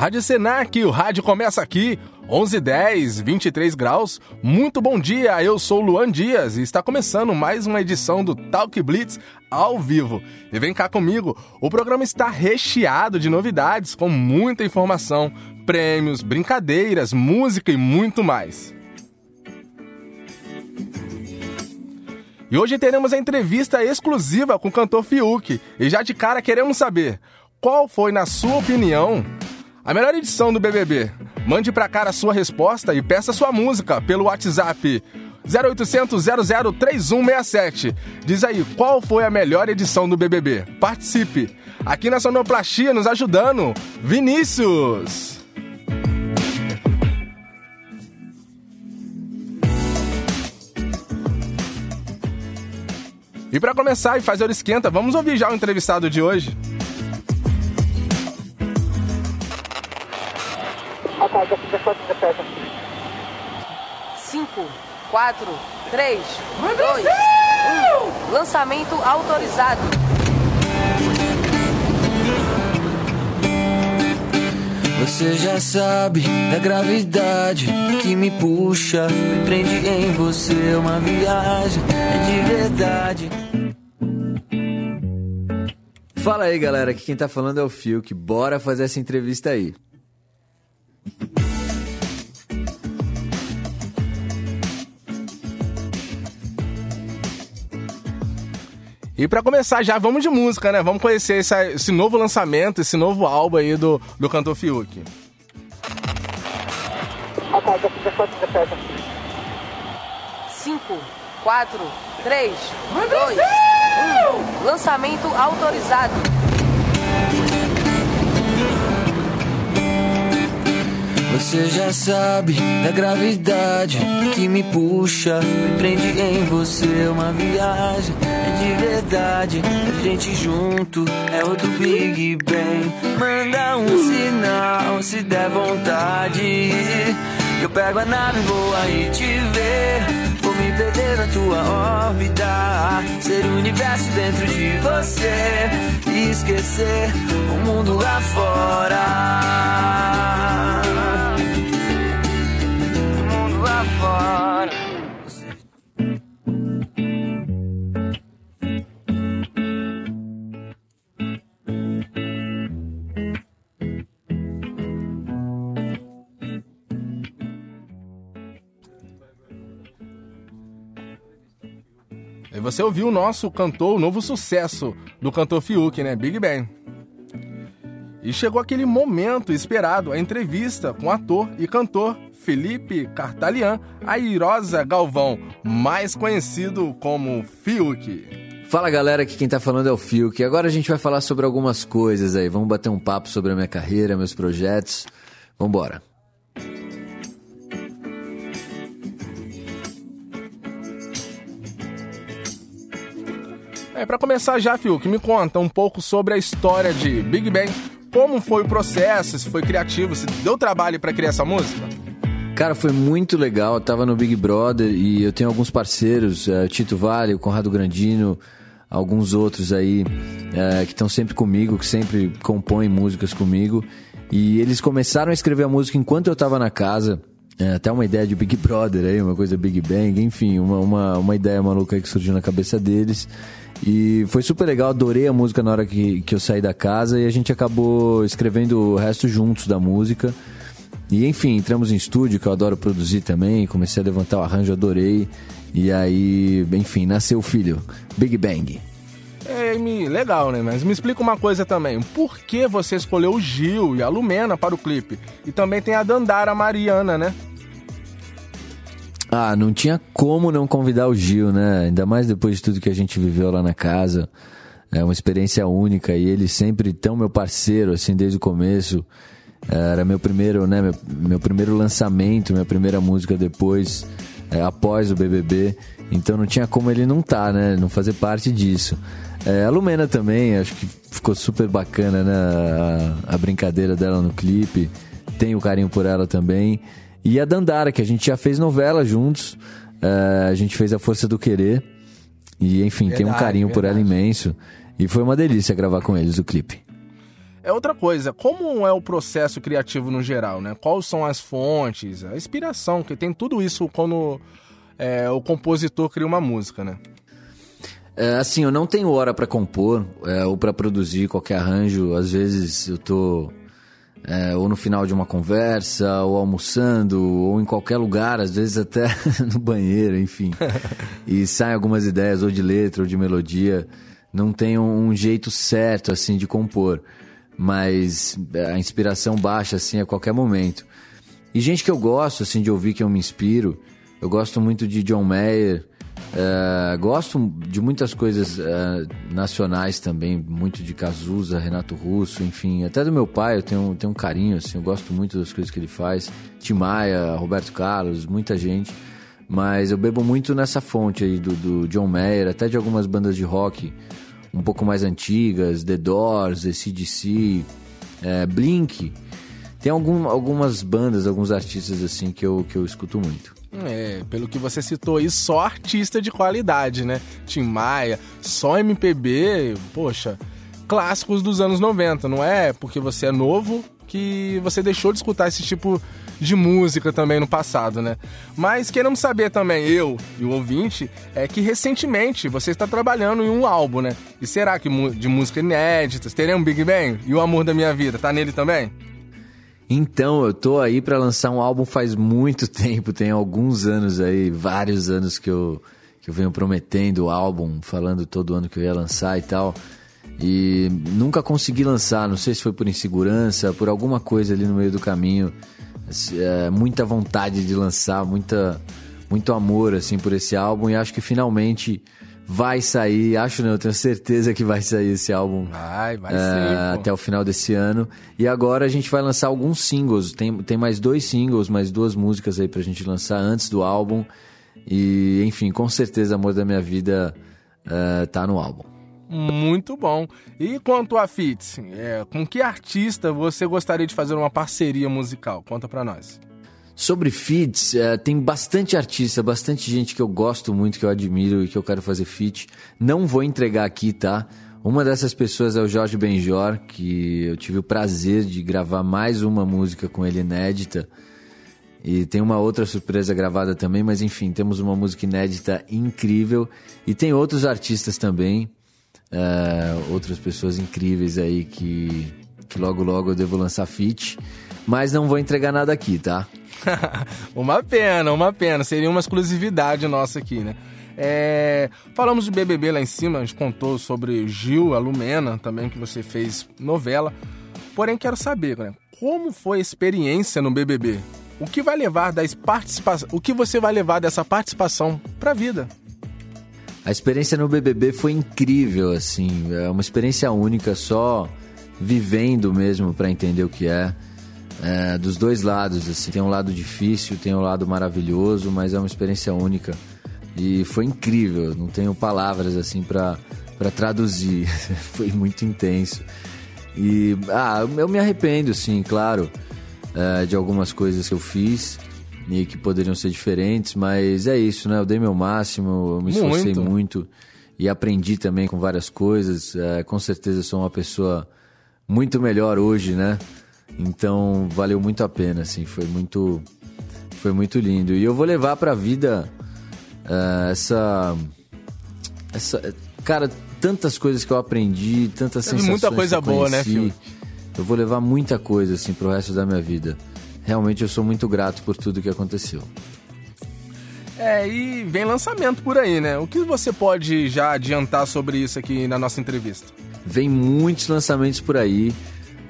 Rádio Senac, o rádio começa aqui, 11:10, 23 graus. Muito bom dia, eu sou Luan Dias e está começando mais uma edição do Talk Blitz ao vivo. E vem cá comigo, o programa está recheado de novidades, com muita informação, prêmios, brincadeiras, música e muito mais. E hoje teremos a entrevista exclusiva com o cantor Fiuk. E já de cara queremos saber qual foi, na sua opinião, a melhor edição do BBB. Mande pra cara a sua resposta e peça sua música pelo WhatsApp 0800 003167. Diz aí qual foi a melhor edição do BBB. Participe. Aqui na Sonoplastia nos ajudando, Vinícius. E para começar e fazer o esquenta, vamos ouvir já o entrevistado de hoje. Cinco, quatro, três, dois, um. Lançamento autorizado. Você já sabe da gravidade que me puxa, me prende em você uma viagem é de verdade. Fala aí, galera, que quem tá falando é o Fiuk. Bora fazer essa entrevista aí. E para começar já, vamos de música, né? Vamos conhecer esse, esse, novo lançamento, esse novo álbum aí do, do cantor Fiuk. Cinco, quatro, três, dois, um. Lançamento autorizado. Você já sabe da gravidade que me puxa, me prende em você uma viagem de verdade. A gente junto é outro Big Bang. Manda um sinal se der vontade. Eu pego a nave, vou aí te ver. Vou me perder na tua órbita. Ser o universo dentro de você. E esquecer o mundo lá fora. Você ouviu o nosso cantor, o novo sucesso do cantor Fiuk, né? Big Bang. E chegou aquele momento esperado, a entrevista com o ator e cantor Felipe Cartalian, Airosa Galvão, mais conhecido como Fiuk. Fala galera, que quem tá falando é o Fiuk. Agora a gente vai falar sobre algumas coisas aí. Vamos bater um papo sobre a minha carreira, meus projetos. Vambora. Para começar já, Fiuk, me conta um pouco sobre a história de Big Bang. Como foi o processo? Se foi criativo? Se deu trabalho para criar essa música? Cara, foi muito legal. Eu tava no Big Brother e eu tenho alguns parceiros, uh, Tito Vale, Conrado Grandino, alguns outros aí uh, que estão sempre comigo, que sempre compõem músicas comigo. E eles começaram a escrever a música enquanto eu tava na casa. É, até uma ideia de Big Brother aí, uma coisa Big Bang, enfim, uma, uma, uma ideia maluca aí que surgiu na cabeça deles. E foi super legal, adorei a música na hora que, que eu saí da casa e a gente acabou escrevendo o resto juntos da música. E enfim, entramos em estúdio, que eu adoro produzir também, comecei a levantar o arranjo, adorei. E aí, enfim, nasceu o filho, Big Bang. É, legal, né? Mas me explica uma coisa também. Por que você escolheu o Gil e a Lumena para o clipe? E também tem a Dandara Mariana, né? Ah, não tinha como não convidar o Gil, né? Ainda mais depois de tudo que a gente viveu lá na casa. É uma experiência única e ele sempre tão meu parceiro, assim, desde o começo. Era meu primeiro, né? Meu, meu primeiro lançamento, minha primeira música depois, é, após o BBB. Então não tinha como ele não estar, tá, né? Não fazer parte disso. É, a Lumena também, acho que ficou super bacana, né? A, a brincadeira dela no clipe. Tenho carinho por ela também. E a Dandara, que a gente já fez novela juntos. Uh, a gente fez A Força do Querer. E, enfim, verdade, tem um carinho verdade. por ela imenso. E foi uma delícia gravar com eles o clipe. É outra coisa, como é o processo criativo no geral, né? Quais são as fontes, a inspiração, que tem tudo isso quando é, o compositor cria uma música, né? É, assim, eu não tenho hora para compor é, ou para produzir qualquer arranjo. Às vezes eu tô é, ou no final de uma conversa, ou almoçando, ou em qualquer lugar, às vezes até no banheiro, enfim. e saem algumas ideias, ou de letra, ou de melodia. Não tem um jeito certo, assim, de compor. Mas a inspiração baixa, assim, a qualquer momento. E gente que eu gosto, assim, de ouvir, que eu me inspiro. Eu gosto muito de John Mayer, é, gosto de muitas coisas é, nacionais também, muito de Cazuza, Renato Russo, enfim, até do meu pai eu tenho, tenho um carinho, assim, eu gosto muito das coisas que ele faz. Tim Maia, Roberto Carlos, muita gente. Mas eu bebo muito nessa fonte aí do, do John Mayer, até de algumas bandas de rock um pouco mais antigas, The Doors, ACDC, é, Blink. Tem algum, algumas bandas, alguns artistas assim que eu, que eu escuto muito. É, pelo que você citou aí, só artista de qualidade, né? Tim Maia, só MPB, poxa, clássicos dos anos 90, não é porque você é novo que você deixou de escutar esse tipo de música também no passado, né? Mas queremos saber também, eu e o ouvinte, é que recentemente você está trabalhando em um álbum, né? E será que de música inédita, teremos Big Bang? E o Amor da Minha Vida, tá nele também? Então, eu tô aí para lançar um álbum faz muito tempo, tem alguns anos aí, vários anos que eu, que eu venho prometendo o álbum, falando todo ano que eu ia lançar e tal. E nunca consegui lançar, não sei se foi por insegurança, por alguma coisa ali no meio do caminho. É, muita vontade de lançar, muita, muito amor assim por esse álbum e acho que finalmente vai sair, acho não, eu tenho certeza que vai sair esse álbum. Vai, vai é, Até o final desse ano. E agora a gente vai lançar alguns singles. Tem, tem mais dois singles, mais duas músicas aí pra gente lançar antes do álbum. E, enfim, com certeza Amor da Minha Vida uh, tá no álbum. Muito bom. E quanto a Fitz, é, com que artista você gostaria de fazer uma parceria musical? Conta pra nós. Sobre feats, uh, tem bastante artista, bastante gente que eu gosto muito, que eu admiro e que eu quero fazer feat. Não vou entregar aqui, tá? Uma dessas pessoas é o Jorge Benjor, que eu tive o prazer de gravar mais uma música com ele inédita. E tem uma outra surpresa gravada também, mas enfim, temos uma música inédita incrível. E tem outros artistas também, uh, outras pessoas incríveis aí que, que logo logo eu devo lançar feat. Mas não vou entregar nada aqui, tá? uma pena, uma pena. Seria uma exclusividade nossa aqui, né? É, falamos de BBB lá em cima, a gente contou sobre Gil, a Lumena também, que você fez novela. Porém, quero saber, né, como foi a experiência no BBB? O que vai levar das participação, o que você vai levar dessa participação para a vida? A experiência no BBB foi incrível, assim, é uma experiência única, só vivendo mesmo para entender o que é é, dos dois lados. Assim. Tem um lado difícil, tem um lado maravilhoso, mas é uma experiência única. E foi incrível, não tenho palavras assim para traduzir. foi muito intenso. E ah, eu me arrependo, sim, claro, é, de algumas coisas que eu fiz e que poderiam ser diferentes, mas é isso, né? Eu dei meu máximo, eu me esforcei muito, muito e aprendi também com várias coisas. É, com certeza sou uma pessoa muito melhor hoje, né? Então valeu muito a pena, assim, foi muito, foi muito lindo. E eu vou levar para a vida uh, essa, essa, cara, tantas coisas que eu aprendi, tantas Teve sensações muita coisa que boa, né, filho? Eu vou levar muita coisa assim pro resto da minha vida. Realmente eu sou muito grato por tudo que aconteceu. É, e vem lançamento por aí, né? O que você pode já adiantar sobre isso aqui na nossa entrevista? Vem muitos lançamentos por aí.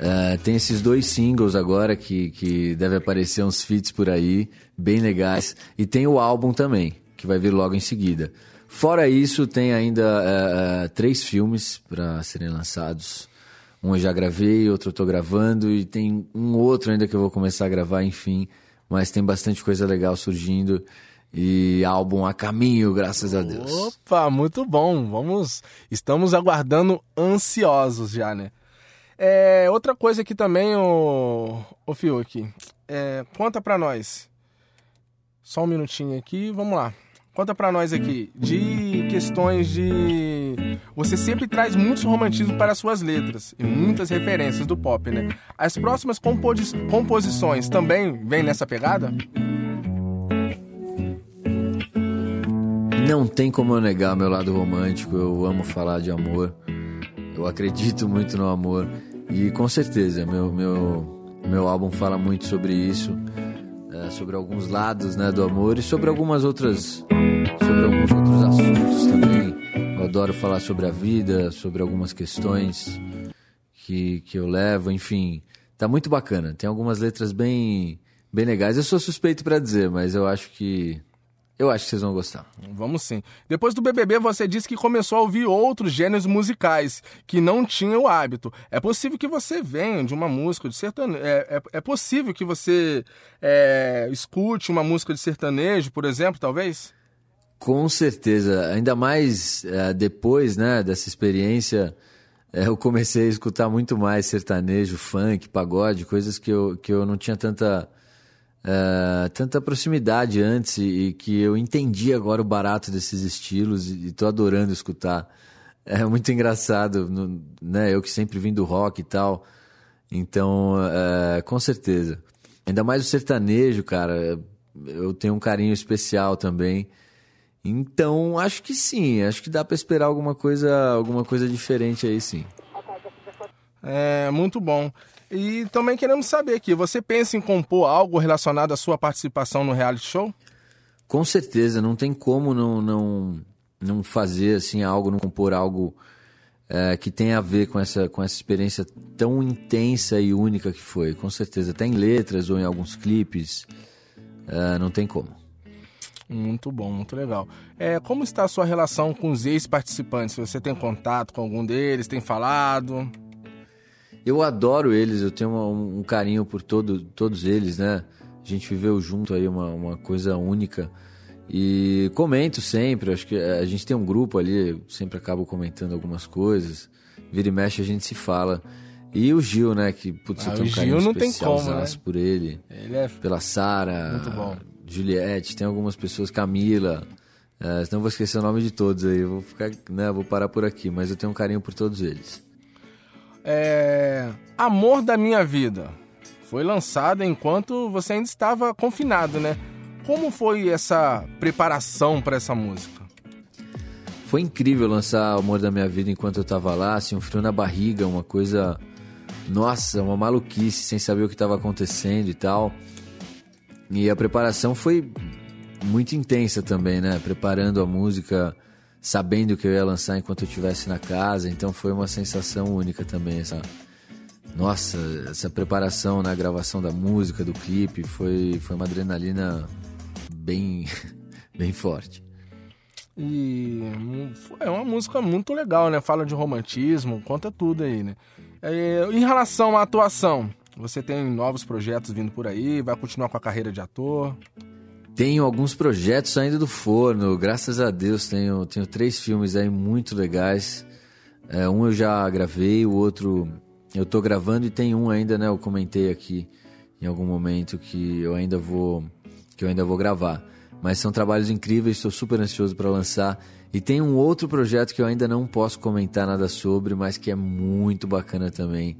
Uh, tem esses dois singles agora que, que deve aparecer uns feats por aí, bem legais. E tem o álbum também, que vai vir logo em seguida. Fora isso, tem ainda uh, três filmes para serem lançados. Um eu já gravei, outro eu tô gravando, e tem um outro ainda que eu vou começar a gravar, enfim. Mas tem bastante coisa legal surgindo. E álbum a caminho, graças a Deus. Opa, muito bom. Vamos. Estamos aguardando ansiosos já, né? É, outra coisa aqui também, o, o Fiuk, é, conta pra nós. Só um minutinho aqui, vamos lá. Conta pra nós aqui de questões de você sempre traz muito romantismo para suas letras e muitas referências do pop, né? As próximas compos composições também vêm nessa pegada? Não tem como eu negar meu lado romântico. Eu amo falar de amor. Eu acredito muito no amor. E com certeza, meu, meu, meu álbum fala muito sobre isso. É, sobre alguns lados né, do amor e sobre algumas outras. Sobre alguns outros assuntos também. Eu adoro falar sobre a vida, sobre algumas questões que, que eu levo, enfim. Tá muito bacana. Tem algumas letras bem, bem legais. Eu sou suspeito para dizer, mas eu acho que eu acho que vocês vão gostar. Vamos sim. Depois do BBB, você disse que começou a ouvir outros gêneros musicais que não tinha o hábito. É possível que você venha de uma música de sertanejo. É, é, é possível que você é, escute uma música de sertanejo, por exemplo, talvez? Com certeza. Ainda mais é, depois né, dessa experiência, é, eu comecei a escutar muito mais sertanejo, funk, pagode, coisas que eu, que eu não tinha tanta uh, tanta proximidade antes e, e, que eu entendi agora o barato desses estilos e, estou adorando escutar. É muito engraçado, no, né? Eu que sempre vim do rock e tal. Então, uh, com certeza. Ainda mais o sertanejo, cara. Eu tenho um carinho especial também. Então, acho que sim. Acho que dá para esperar alguma coisa, alguma coisa diferente aí, sim. É, muito bom. E também queremos saber aqui, você pensa em compor algo relacionado à sua participação no reality show? Com certeza, não tem como não, não, não fazer assim algo, não compor algo é, que tenha a ver com essa, com essa experiência tão intensa e única que foi. Com certeza, até em letras ou em alguns clipes, é, não tem como. Muito bom, muito legal. É, como está a sua relação com os ex-participantes? Você tem contato com algum deles? Tem falado? Eu adoro eles, eu tenho um, um carinho por todo, todos eles, né? A gente viveu junto aí uma, uma coisa única. E comento sempre, acho que a gente tem um grupo ali, sempre acabo comentando algumas coisas. Vira e mexe a gente se fala. E o Gil, né? Que putz, ah, eu tenho um carinho não especial tem como, né? por ele. Ele é pela Sara, Juliette, tem algumas pessoas, Camila. É, senão eu vou esquecer o nome de todos aí. Vou ficar, né? Vou parar por aqui, mas eu tenho um carinho por todos eles. É... Amor da Minha Vida. Foi lançada enquanto você ainda estava confinado, né? Como foi essa preparação para essa música? Foi incrível lançar Amor da Minha Vida enquanto eu estava lá, assim, um frio na barriga, uma coisa. Nossa, uma maluquice, sem saber o que estava acontecendo e tal. E a preparação foi muito intensa também, né? Preparando a música sabendo que eu ia lançar enquanto eu estivesse na casa, então foi uma sensação única também essa nossa, essa preparação na gravação da música, do clipe, foi foi uma adrenalina bem bem forte. E é uma música muito legal, né? Fala de romantismo, conta tudo aí, né? É, em relação à atuação, você tem novos projetos vindo por aí, vai continuar com a carreira de ator? Tenho alguns projetos saindo do forno, graças a Deus tenho, tenho três filmes aí muito legais. É, um eu já gravei, o outro eu tô gravando e tem um ainda, né? Eu comentei aqui em algum momento que eu ainda vou que eu ainda vou gravar. Mas são trabalhos incríveis, estou super ansioso para lançar. E tem um outro projeto que eu ainda não posso comentar nada sobre, mas que é muito bacana também.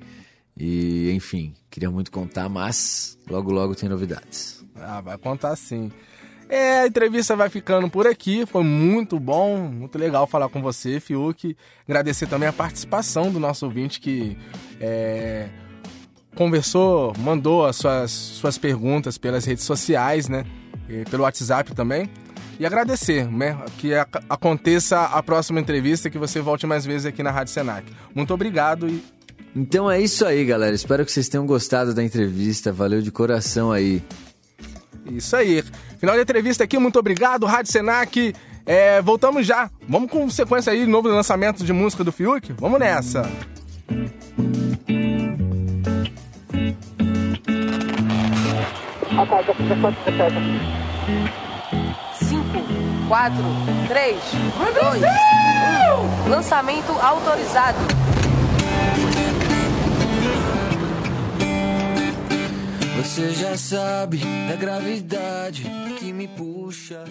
E, enfim, queria muito contar, mas logo logo tem novidades. Ah, vai contar sim. É, a entrevista vai ficando por aqui. Foi muito bom, muito legal falar com você, Fiuk. Agradecer também a participação do nosso ouvinte que é, conversou, mandou as suas, suas perguntas pelas redes sociais, né? E pelo WhatsApp também. E agradecer, né? Que aconteça a próxima entrevista, que você volte mais vezes aqui na Rádio Senac. Muito obrigado e. Então é isso aí, galera. Espero que vocês tenham gostado da entrevista. Valeu de coração aí. Isso aí. Final da entrevista aqui, muito obrigado, Rádio Senac. É, voltamos já. Vamos com sequência aí, novo lançamento de música do Fiuk? Vamos nessa. Cinco, quatro, três, dois, um. Lançamento autorizado. Você já sabe da gravidade que me puxa.